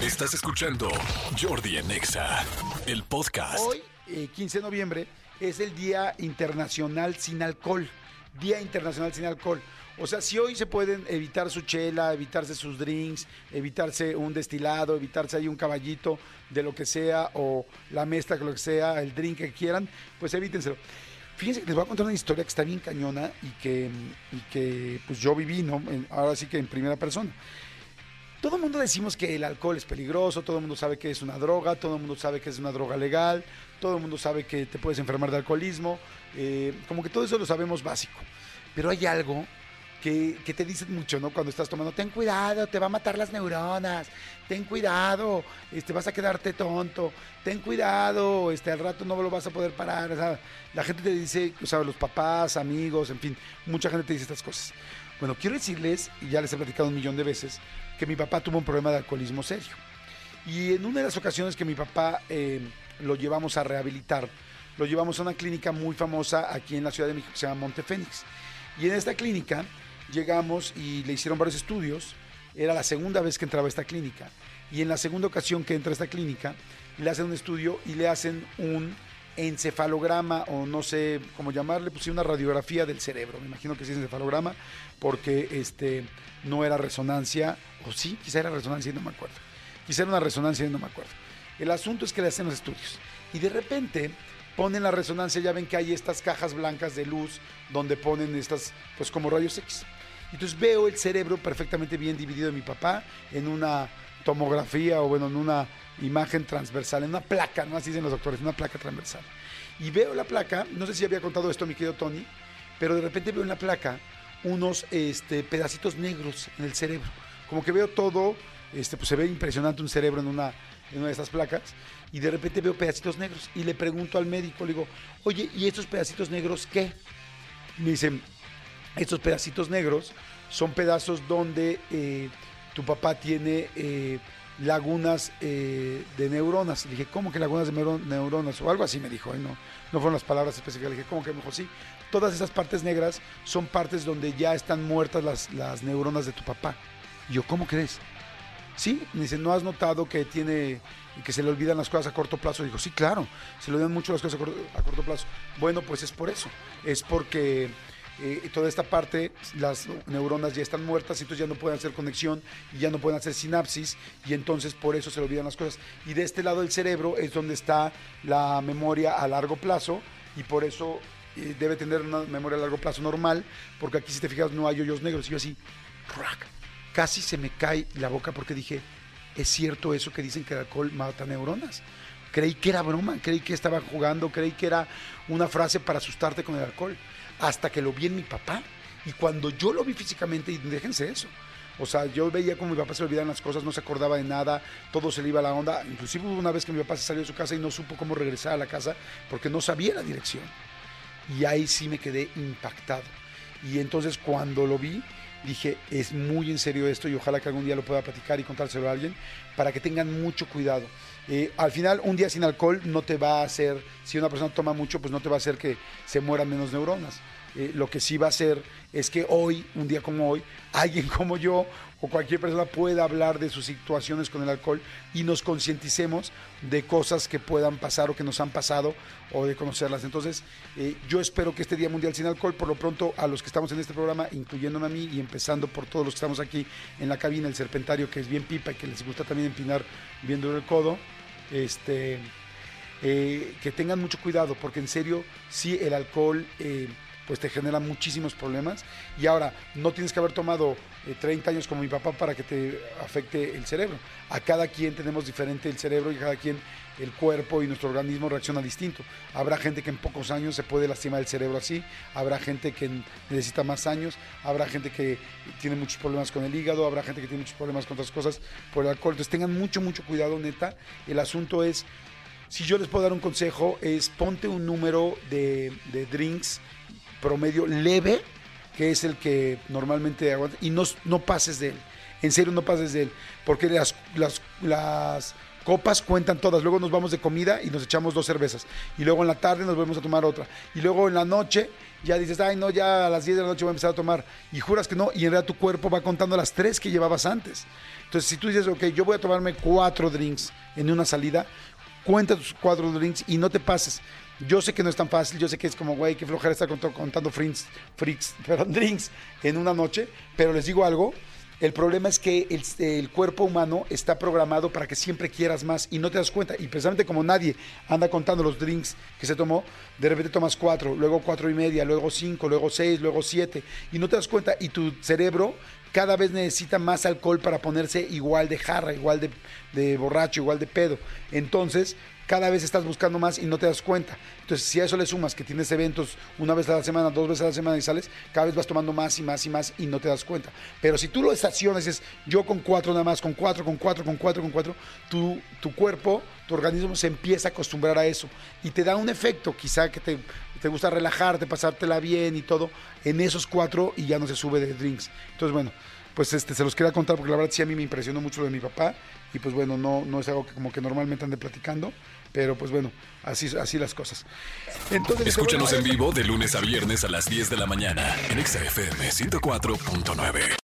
Estás escuchando Jordi en Exa, el podcast. Hoy, eh, 15 de noviembre, es el Día Internacional Sin Alcohol. Día Internacional Sin Alcohol. O sea, si hoy se pueden evitar su chela, evitarse sus drinks, evitarse un destilado, evitarse ahí un caballito de lo que sea, o la que lo que sea, el drink que quieran, pues evítenselo. Fíjense que les voy a contar una historia que está bien cañona y que, y que pues yo viví, ¿no? Ahora sí que en primera persona. Todo el mundo decimos que el alcohol es peligroso, todo el mundo sabe que es una droga, todo el mundo sabe que es una droga legal, todo el mundo sabe que te puedes enfermar de alcoholismo, eh, como que todo eso lo sabemos básico. Pero hay algo que, que te dicen mucho, ¿no? Cuando estás tomando, ten cuidado, te va a matar las neuronas, ten cuidado, este, vas a quedarte tonto, ten cuidado, este, al rato no lo vas a poder parar. La gente te dice, o sea, los papás, amigos, en fin, mucha gente te dice estas cosas. Bueno, quiero decirles, y ya les he platicado un millón de veces, que mi papá tuvo un problema de alcoholismo serio. Y en una de las ocasiones que mi papá eh, lo llevamos a rehabilitar, lo llevamos a una clínica muy famosa aquí en la Ciudad de México que se llama Montefénix. Y en esta clínica llegamos y le hicieron varios estudios. Era la segunda vez que entraba a esta clínica. Y en la segunda ocasión que entra a esta clínica, le hacen un estudio y le hacen un encefalograma o no sé cómo llamarle, pues sí, una radiografía del cerebro. Me imagino que sí es encefalograma porque este, no era resonancia, o sí, quizá era resonancia y no me acuerdo. Quizá era una resonancia y no me acuerdo. El asunto es que le hacen los estudios y de repente ponen la resonancia, ya ven que hay estas cajas blancas de luz donde ponen estas, pues como rayos X. Entonces veo el cerebro perfectamente bien dividido de mi papá en una tomografía o bueno, en una imagen transversal, en una placa, ¿no? Así dicen los doctores, una placa transversal. Y veo la placa, no sé si había contado esto mi querido Tony, pero de repente veo en la placa unos este, pedacitos negros en el cerebro. Como que veo todo, este, pues se ve impresionante un cerebro en una, en una de estas placas, y de repente veo pedacitos negros. Y le pregunto al médico, le digo, oye, ¿y estos pedacitos negros qué? Me dicen, estos pedacitos negros son pedazos donde eh, tu papá tiene eh, lagunas eh, de neuronas. Le dije, ¿cómo que lagunas de neuro- neuronas? O algo así me dijo, ¿eh? no, no fueron las palabras específicas. Dije, ¿cómo que me dijo? Sí, todas esas partes negras son partes donde ya están muertas las, las neuronas de tu papá. Y yo, ¿cómo crees? Sí, me dice, ¿no has notado que tiene que se le olvidan las cosas a corto plazo? Digo, sí, claro, se le olvidan mucho las cosas a corto, a corto plazo. Bueno, pues es por eso, es porque eh, toda esta parte, las neuronas ya están muertas entonces ya no pueden hacer conexión y ya no pueden hacer sinapsis y entonces por eso se le olvidan las cosas. Y de este lado del cerebro es donde está la memoria a largo plazo y por eso eh, debe tener una memoria a largo plazo normal, porque aquí si te fijas no hay hoyos negros. Y yo así, crack, casi se me cae la boca porque dije, ¿es cierto eso que dicen que el alcohol mata neuronas? Creí que era broma, creí que estaban jugando, creí que era una frase para asustarte con el alcohol, hasta que lo vi en mi papá. Y cuando yo lo vi físicamente, y déjense eso, o sea, yo veía como mi papá se le olvidaban las cosas, no se acordaba de nada, todo se le iba a la onda. Inclusive hubo una vez que mi papá se salió de su casa y no supo cómo regresar a la casa porque no sabía la dirección. Y ahí sí me quedé impactado. Y entonces cuando lo vi, dije, es muy en serio esto y ojalá que algún día lo pueda platicar y contárselo a alguien para que tengan mucho cuidado. Eh, al final, un día sin alcohol no te va a hacer, si una persona toma mucho, pues no te va a hacer que se mueran menos neuronas. Eh, lo que sí va a hacer es que hoy, un día como hoy, alguien como yo o cualquier persona pueda hablar de sus situaciones con el alcohol y nos concienticemos de cosas que puedan pasar o que nos han pasado o de conocerlas. Entonces, eh, yo espero que este Día Mundial sin Alcohol, por lo pronto, a los que estamos en este programa, incluyéndome a mí y empezando por todos los que estamos aquí en la cabina, el Serpentario, que es bien pipa y que les gusta también empinar viendo el codo, este, eh, que tengan mucho cuidado, porque en serio, sí, el alcohol pues te genera muchísimos problemas. Y ahora, no tienes que haber tomado eh, 30 años como mi papá para que te afecte el cerebro. A cada quien tenemos diferente el cerebro y cada quien el cuerpo y nuestro organismo reacciona distinto. Habrá gente que en pocos años se puede lastimar el cerebro así, habrá gente que necesita más años, habrá gente que tiene muchos problemas con el hígado, habrá gente que tiene muchos problemas con otras cosas por el alcohol. Entonces tengan mucho, mucho cuidado, neta. El asunto es, si yo les puedo dar un consejo, es ponte un número de, de drinks promedio leve, que es el que normalmente aguanta, y no, no pases de él. En serio, no pases de él. Porque las, las, las copas cuentan todas. Luego nos vamos de comida y nos echamos dos cervezas. Y luego en la tarde nos volvemos a tomar otra. Y luego en la noche ya dices, ay, no, ya a las 10 de la noche voy a empezar a tomar. Y juras que no, y en realidad tu cuerpo va contando las tres que llevabas antes. Entonces, si tú dices, ok, yo voy a tomarme cuatro drinks en una salida, cuenta tus cuatro drinks y no te pases. Yo sé que no es tan fácil, yo sé que es como, güey, qué flojera estar cont- contando freaks, freaks, perdón, drinks en una noche, pero les digo algo, el problema es que el, cuerpo humano está programado para que siempre quieras más y no te das cuenta. Y precisamente como nadie anda contando los drinks que se tomó, de repente tomas cuatro, luego cuatro y media, luego cinco, luego seis, luego siete, y no te das cuenta. Y tu cerebro cada vez necesita más alcohol para ponerse igual de jarra, igual de borracho, igual de pedo. Entonces, cada vez estás buscando más y no te das cuenta. Entonces, si a eso le sumas que tienes eventos una vez a la semana, dos veces a la semana y sales, cada vez vas tomando más y más y más y no te das cuenta. Pero si tú lo estacionas, es yo con cuatro nada más, con cuatro, con cuatro, con cuatro, con cuatro, tu, tu cuerpo, tu organismo se empieza a acostumbrar a eso y te da un efecto, quizá que te, te gusta relajarte, pasártela bien y todo, en esos cuatro y ya no se sube de drinks. Entonces, bueno, pues este, se los quería contar porque la verdad sí a mí me impresionó mucho lo de mi papá y pues bueno, no, no es algo que como que normalmente ande platicando, pero pues bueno, así, así las cosas. Entonces, Escúchanos bueno, en vivo de lunes a viernes a las 10 de la mañana en Exa FM 104.9.